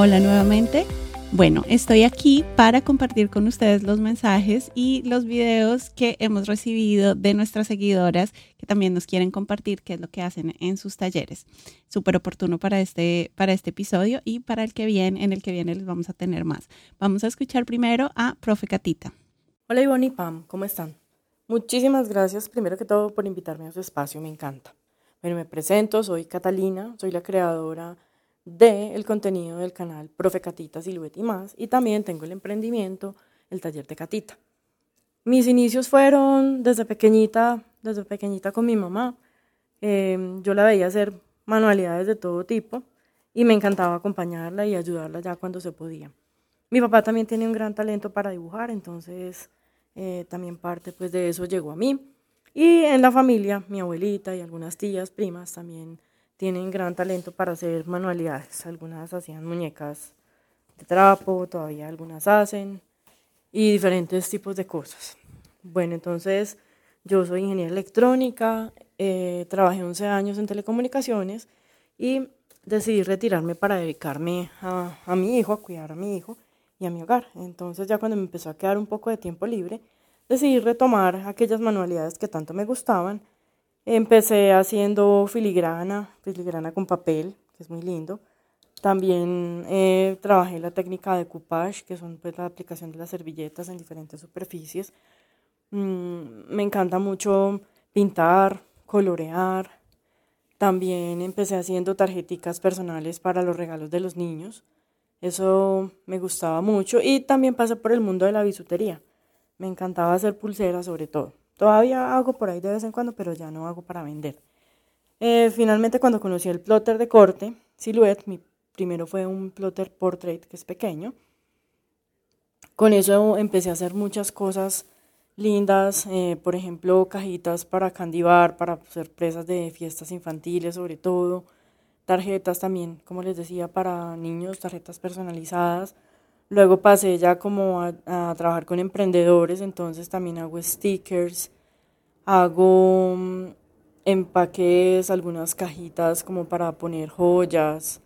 Hola nuevamente. Bueno, estoy aquí para compartir con ustedes los mensajes y los videos que hemos recibido de nuestras seguidoras que también nos quieren compartir qué es lo que hacen en sus talleres. Súper oportuno para este, para este episodio y para el que viene, en el que viene les vamos a tener más. Vamos a escuchar primero a Profe Catita. Hola Ivonne y Pam, ¿cómo están? Muchísimas gracias primero que todo por invitarme a su espacio, me encanta. Bueno, me presento, soy Catalina, soy la creadora del contenido del canal Profe Catita y más, y también tengo el emprendimiento, el taller de Catita. Mis inicios fueron desde pequeñita, desde pequeñita con mi mamá. Em, yo la veía hacer manualidades de todo tipo y me encantaba acompañarla y ayudarla ya cuando se podía. Mi papá también tiene un gran talento para dibujar, entonces eh, también parte pues de eso llegó a mí. Y en la familia, mi abuelita y algunas tías, primas también tienen gran talento para hacer manualidades. Algunas hacían muñecas de trapo, todavía algunas hacen, y diferentes tipos de cosas. Bueno, entonces yo soy ingeniera electrónica, eh, trabajé 11 años en telecomunicaciones y decidí retirarme para dedicarme a, a mi hijo, a cuidar a mi hijo y a mi hogar. Entonces ya cuando me empezó a quedar un poco de tiempo libre, decidí retomar aquellas manualidades que tanto me gustaban Empecé haciendo filigrana, filigrana con papel, que es muy lindo. También eh, trabajé la técnica de coupage, que son pues, la aplicación de las servilletas en diferentes superficies. Mm, me encanta mucho pintar, colorear. También empecé haciendo tarjeticas personales para los regalos de los niños. Eso me gustaba mucho. Y también pasé por el mundo de la bisutería. Me encantaba hacer pulseras sobre todo. Todavía hago por ahí de vez en cuando, pero ya no hago para vender. Eh, finalmente, cuando conocí el plotter de corte, Silhouette, mi primero fue un plotter portrait que es pequeño. Con eso empecé a hacer muchas cosas lindas, eh, por ejemplo, cajitas para candy bar, para sorpresas de fiestas infantiles sobre todo, tarjetas también, como les decía, para niños, tarjetas personalizadas Luego pasé ya como a, trabajar con emprendedores, entonces también hago stickers, hago mm, empaques, algunas cajitas como para poner joyas,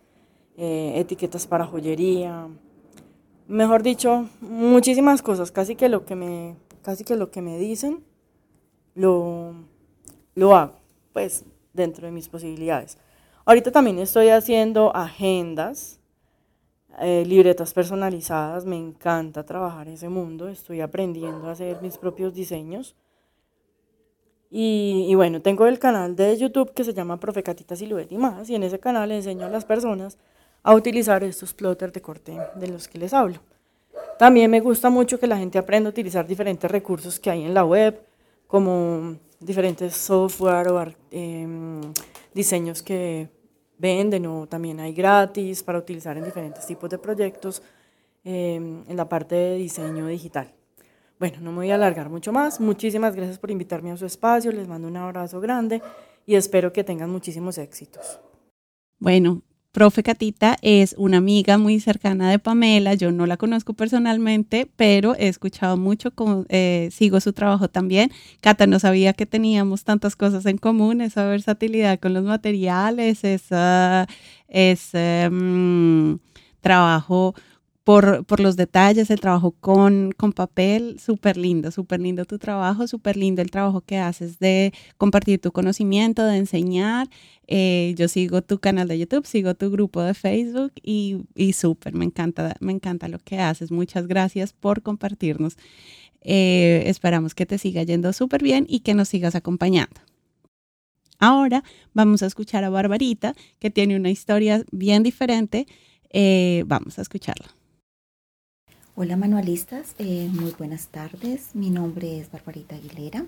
eh, etiquetas para joyería. Mejor dicho, muchísimas cosas, casi que lo que me, casi que lo que me dicen, lo, lo hago, pues dentro de mis posibilidades. Ahorita también estoy haciendo agendas eh, libretas personalizadas, me encanta trabajar ese mundo, estoy aprendiendo a hacer mis propios diseños. Y, bueno, tengo el canal de YouTube que se llama Profe Catita y más, y en ese canal enseño a las personas a utilizar estos plotters de corte de los que les hablo. También me gusta mucho que la gente aprenda a utilizar diferentes recursos que hay en la web, como diferentes software o em, diseños que venden o también hay gratis para utilizar en diferentes tipos de proyectos em, en la parte de diseño digital. Bueno, no me voy a alargar mucho más. Muchísimas gracias por invitarme a su espacio. Les mando un abrazo grande y espero que tengan muchísimos éxitos. Bueno, Profe Catita es una amiga muy cercana de Pamela. Yo no la conozco personalmente, pero he escuchado mucho, eh, sigo su trabajo también. Cata no sabía que teníamos tantas cosas en común, esa versatilidad con los materiales, ese em, trabajo por, por, los detalles, el trabajo con, con papel, súper lindo, súper lindo tu trabajo, súper lindo el trabajo que haces de compartir tu conocimiento, de enseñar. Eh, yo sigo tu canal de YouTube, sigo tu grupo de Facebook y, y súper, me encanta, me encanta lo que haces. Muchas gracias por compartirnos. Eh, esperamos que te siga yendo súper bien y que nos sigas acompañando. Ahora vamos a escuchar a Barbarita, que tiene una historia bien diferente. Eh, vamos a escucharla. Hola manualistas, eh, muy buenas tardes. Mi nombre es Barbarita Aguilera.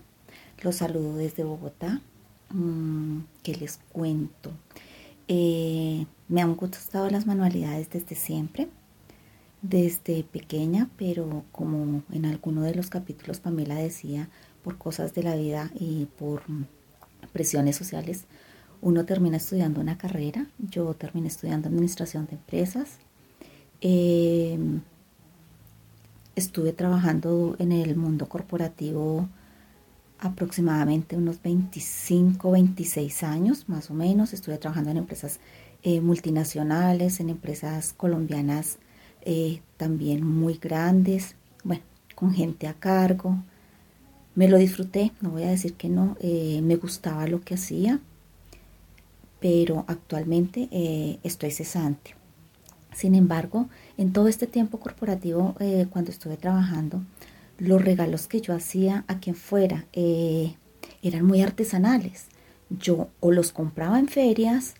Los saludo desde Bogotá. Mm, ¿Qué les cuento? Eh, me han gustado las manualidades desde siempre. desde pequeña, pero como en alguno de los capítulos Pamela decía, por cosas de la vida y por presiones sociales, uno termina estudiando una carrera. Yo terminé estudiando administración de empresas. Em, estuve trabajando en el mundo corporativo aproximadamente unos 25, 26 años más o menos. Estuve trabajando en empresas eh, multinacionales, en empresas colombianas eh, también muy grandes, bueno, con gente a cargo. Me lo disfruté, no voy a decir que no, eh, me gustaba lo que hacía, pero actualmente estoy cesante. Sin embargo, en todo este tiempo corporativo, cuando estuve trabajando, los regalos que yo hacía a quien fuera eran muy artesanales. Yo o los compraba en ferias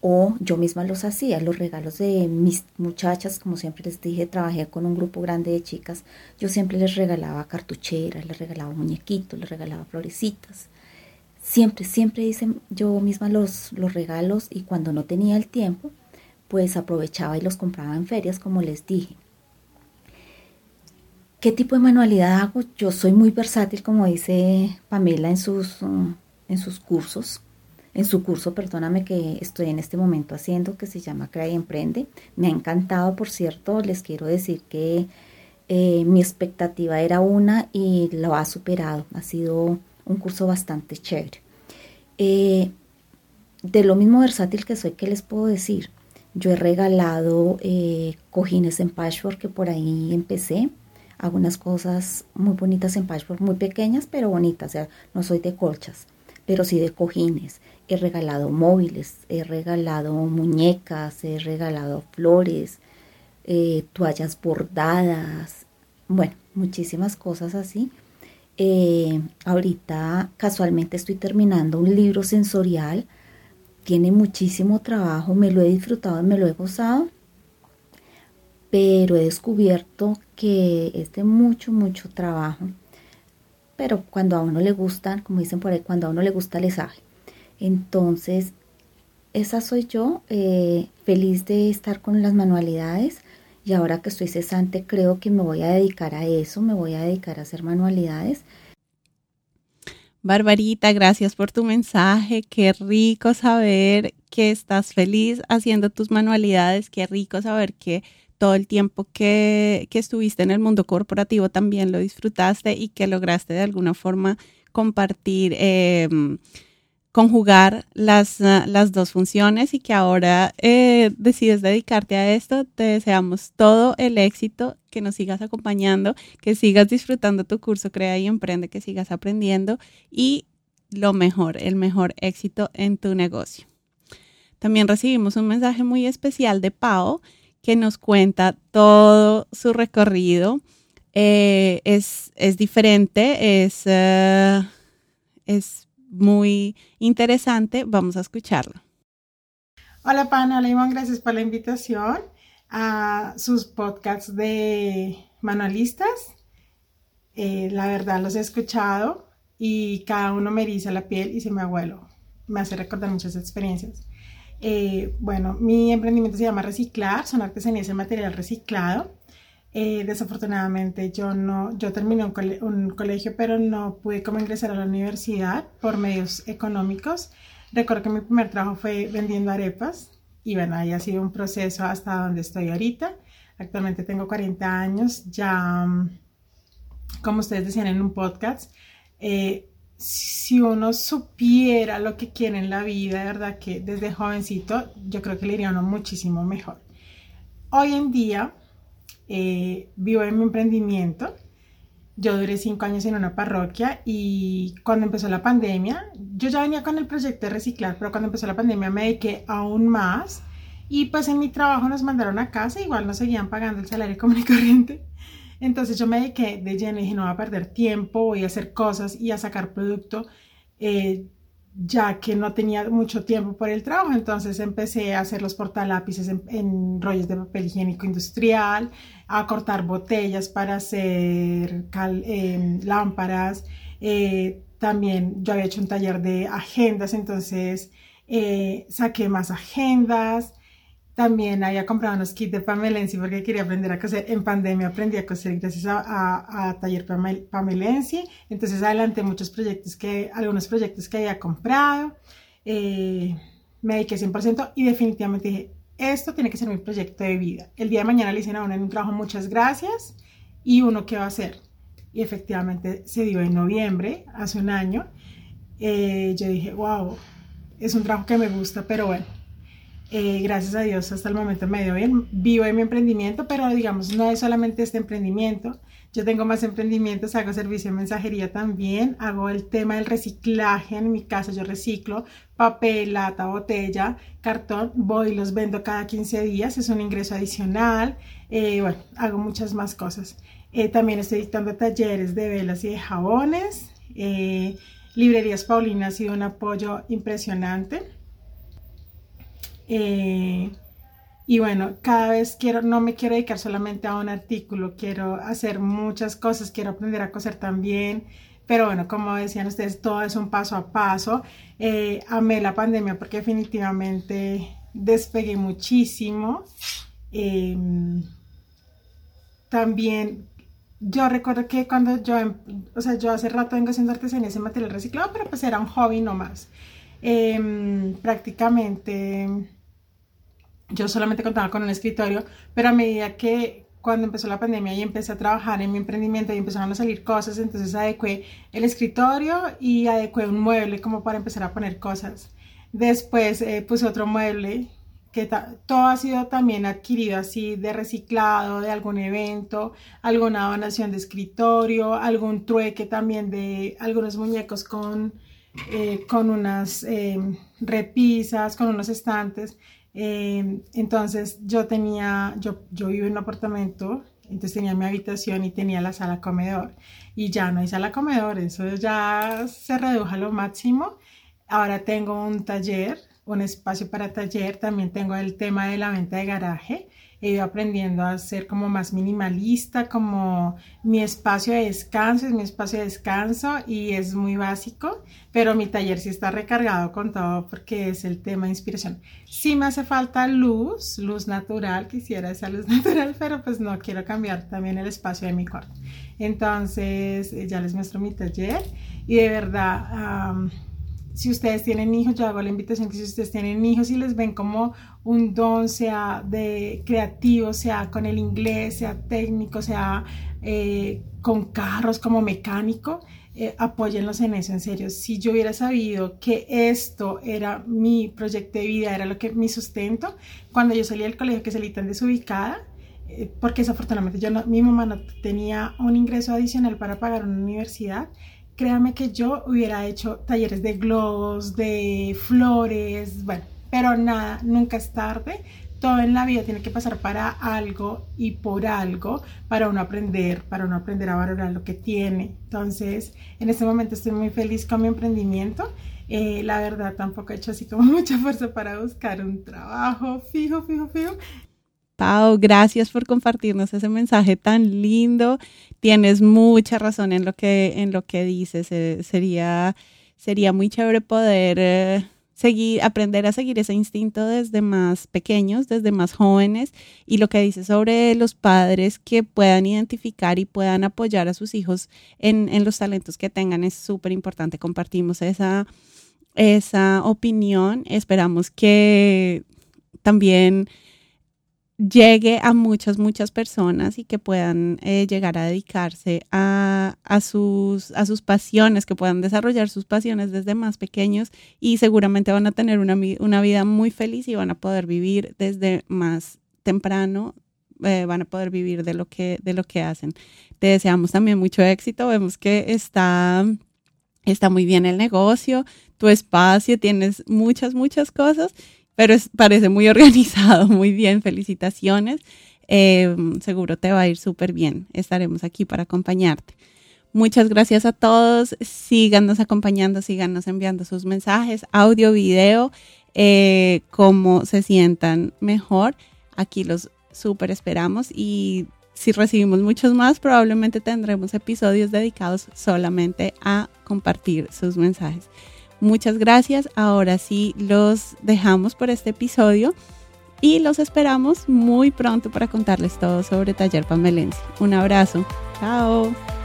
o yo misma los hacía, los regalos de mis muchachas, como siempre les dije, trabajé con un grupo grande de chicas, yo siempre les regalaba cartucheras, les regalaba muñequitos, les regalaba florecitas. Siempre, siempre hice yo misma los, los regalos y cuando no tenía el tiempo, pues aprovechaba y los compraba en ferias, como les dije. ¿Qué tipo de manualidad hago? Yo soy muy versátil, como dice Pamela en sus, en sus cursos en su curso, perdóname que estoy en este momento haciendo, que se llama Crea y Emprende. Me ha encantado, por cierto, les quiero decir que eh, mi expectativa era una y lo ha superado. Ha sido un curso bastante chévere. Eh, de lo mismo versátil que soy, ¿qué les puedo decir? Yo he regalado eh, cojines en patchwork que por ahí empecé. Hago unas cosas muy bonitas en patchwork, muy pequeñas, pero bonitas. O sea, no soy de colchas, pero sí de cojines he regalado móviles, he regalado muñecas, he regalado flores, eh, toallas bordadas, bueno, muchísimas cosas así. Eh, ahorita casualmente estoy terminando un libro sensorial, tiene muchísimo trabajo, me lo he disfrutado, me lo he gozado, pero he descubierto que es de mucho, mucho trabajo. Pero cuando a uno le gusta, como dicen por ahí, cuando a uno le gusta le sabe. Entonces, esa soy yo, eh, feliz de estar con las manualidades y ahora que estoy cesante creo que me voy a dedicar a eso, me voy a dedicar a hacer manualidades. Barbarita, gracias por tu mensaje. Qué rico saber que estás feliz haciendo tus manualidades. Qué rico saber que todo el tiempo que, que estuviste en el mundo corporativo también lo disfrutaste y que lograste de alguna forma compartir eh, conjugar las, ah, las dos funciones y que ahora eh, decides dedicarte a esto. Te deseamos todo el éxito, que nos sigas acompañando, que sigas disfrutando tu curso Crea y Emprende, que sigas aprendiendo y lo mejor, el mejor éxito en tu negocio. También recibimos un mensaje muy especial de Pau que nos cuenta todo su recorrido. Eh, es, es, diferente, es, uh, es muy interesante. Vamos a escucharlo. Hola Pana, hola Iván, gracias por la invitación a sus podcasts de manualistas. Eh, la verdad los he escuchado y cada uno me eriza la piel y se me abuelo. Me hace recordar muchas experiencias. Eh, bueno, mi emprendimiento se llama Reciclar, son artesanías en material reciclado. Eh, desafortunadamente yo no, yo terminé un, colegio, pero no pude como ingresar a la universidad por medios económicos. Recuerdo que mi primer trabajo fue vendiendo arepas y bueno, ahí ha sido un proceso hasta donde estoy ahorita. Actualmente tengo 40 años, ya como ustedes decían en un podcast, eh, si uno supiera lo que quiere en la vida, de verdad que desde jovencito yo creo que le iría a uno muchísimo mejor. Hoy en día eh, vivo en mi emprendimiento. Yo duré cinco años en una parroquia y cuando empezó la pandemia, yo ya venía con el proyecto de reciclar, pero cuando empezó la pandemia me dediqué aún más y pues en mi trabajo nos mandaron a casa, igual nos seguían pagando el salario común y corriente. Entonces yo me dediqué de lleno y dije, no voy a perder tiempo, voy a hacer cosas y a sacar producto. Eh, ya que no tenía mucho tiempo por el trabajo, entonces empecé a hacer los portalápices en, rollos de papel higiénico industrial, a cortar botellas para hacer em, lámparas. Eh, también yo había hecho un taller de agendas, entonces eh, saqué más agendas también había comprado unos kits de pamelensi porque quería aprender a coser. En pandemia aprendí a coser gracias a, Taller Pamelensi. Entonces adelanté muchos proyectos que, algunos proyectos que había comprado. Eh, me dediqué 100% y definitivamente dije, esto tiene que ser mi proyecto de vida. El día de mañana le hicieron a uno en un trabajo, muchas gracias. Y uno, ¿qué va a hacer? Y efectivamente se dio en noviembre, hace un año. Eh, yo dije, wow, es un trabajo que me gusta, pero bueno, eh, gracias a Dios hasta el momento me dio bien. Vivo en mi emprendimiento, pero digamos, no es solamente este emprendimiento. Yo tengo más emprendimientos, hago servicio de mensajería también, hago el tema del reciclaje. En mi casa yo reciclo papel, lata, botella, cartón, voy y los vendo cada 15 días, es un ingreso adicional. Eh, bueno, hago muchas más cosas. Eh, también estoy dictando talleres de velas y de jabones. Librerías Paulina ha sido un apoyo impresionante. Eh, y bueno, cada vez quiero, no me quiero dedicar solamente a un artículo, quiero hacer muchas cosas, quiero aprender a coser también. Pero bueno, como decían ustedes, todo es un paso a paso. Eh, amé la pandemia porque definitivamente despegué muchísimo. Em, también yo recuerdo que cuando yo, em, o sea, yo hace rato vengo haciendo artesanía ese material reciclado, pero pues era un hobby nomás. Em, prácticamente yo solamente contaba con un escritorio, pero a medida que cuando empezó la pandemia y empecé a trabajar en mi emprendimiento y empezaron a salir cosas, entonces adecué el escritorio y adecué un mueble como para empezar a poner cosas. Después eh, puse otro mueble que todo ha sido también adquirido así de reciclado, de algún evento, alguna donación de escritorio, algún trueque también de algunos muñecos con, eh, con unas eh, repisas, con unos estantes. Em, entonces yo tenía, yo, yo vivo en un apartamento, entonces tenía mi habitación y tenía la sala comedor y ya no hay sala comedor, eso ya se redujo a lo máximo. Ahora tengo un taller, un espacio para taller, también tengo el tema de la venta de garaje ido aprendiendo a ser como más minimalista, como mi espacio de descanso es mi espacio de descanso y es muy básico, pero mi taller sí está recargado con todo porque es el tema de inspiración. Sí me hace falta luz, luz natural, quisiera esa luz *laughs* natural, pero pues no quiero cambiar también el espacio de mi cuarto. Entonces eh, ya les muestro mi taller y de verdad si ustedes tienen hijos, yo hago la invitación que si ustedes tienen hijos y les ven como un don, sea de creativo, sea con el inglés, sea técnico, sea eh, con carros como mecánico, eh, apóyenlos en eso, en serio. Si yo hubiera sabido que esto era mi proyecto de vida, era lo que mi sustento, cuando yo salí del colegio que salí tan desubicada, eh, porque desafortunadamente yo no, mi mamá no tenía un ingreso adicional para pagar una universidad, créame que yo hubiera hecho talleres de globos, de flores, bueno, pero nada, nunca es tarde. Todo en la vida tiene que pasar para algo y por algo para uno aprender, para uno aprender a valorar lo que tiene. Entonces, en este momento estoy muy feliz con mi emprendimiento. Eh, la verdad, tampoco he hecho así como *laughs* mucha fuerza para buscar un trabajo fijo, fijo, fijo. Pau, gracias por compartirnos ese mensaje tan lindo. Tienes mucha razón en lo que, en lo que dices. Eh, sería, sería muy chévere poder eh, seguir, aprender a seguir ese instinto desde más pequeños, desde más jóvenes. Y lo que dices sobre los padres que puedan identificar y puedan apoyar a sus hijos en, en los talentos que tengan es súper importante. Compartimos esa, esa opinión. Esperamos que también llegue a muchas, muchas personas y que puedan eh, llegar a dedicarse a, sus, a sus pasiones, que puedan desarrollar sus pasiones desde más pequeños y seguramente van a tener una, una vida muy feliz y van a poder vivir desde más temprano, eh, van a poder vivir de lo, que, de lo que hacen. Te deseamos también mucho éxito, vemos que está, está muy bien el negocio, tu espacio, tienes muchas, muchas cosas pero parece muy *laughs* organizado, muy bien, felicitaciones. Em, seguro te va a ir súper bien. Estaremos aquí para acompañarte. Muchas gracias a todos. Síganos acompañando, síganos enviando sus mensajes, audio, video, eh, como se sientan mejor. Aquí los súper esperamos y si recibimos muchos más, probablemente tendremos episodios dedicados solamente a compartir sus mensajes. Muchas gracias. Ahora sí los dejamos por este episodio. y los esperamos muy pronto para contarles todo sobre Taller Pamelense. Un abrazo. Chao.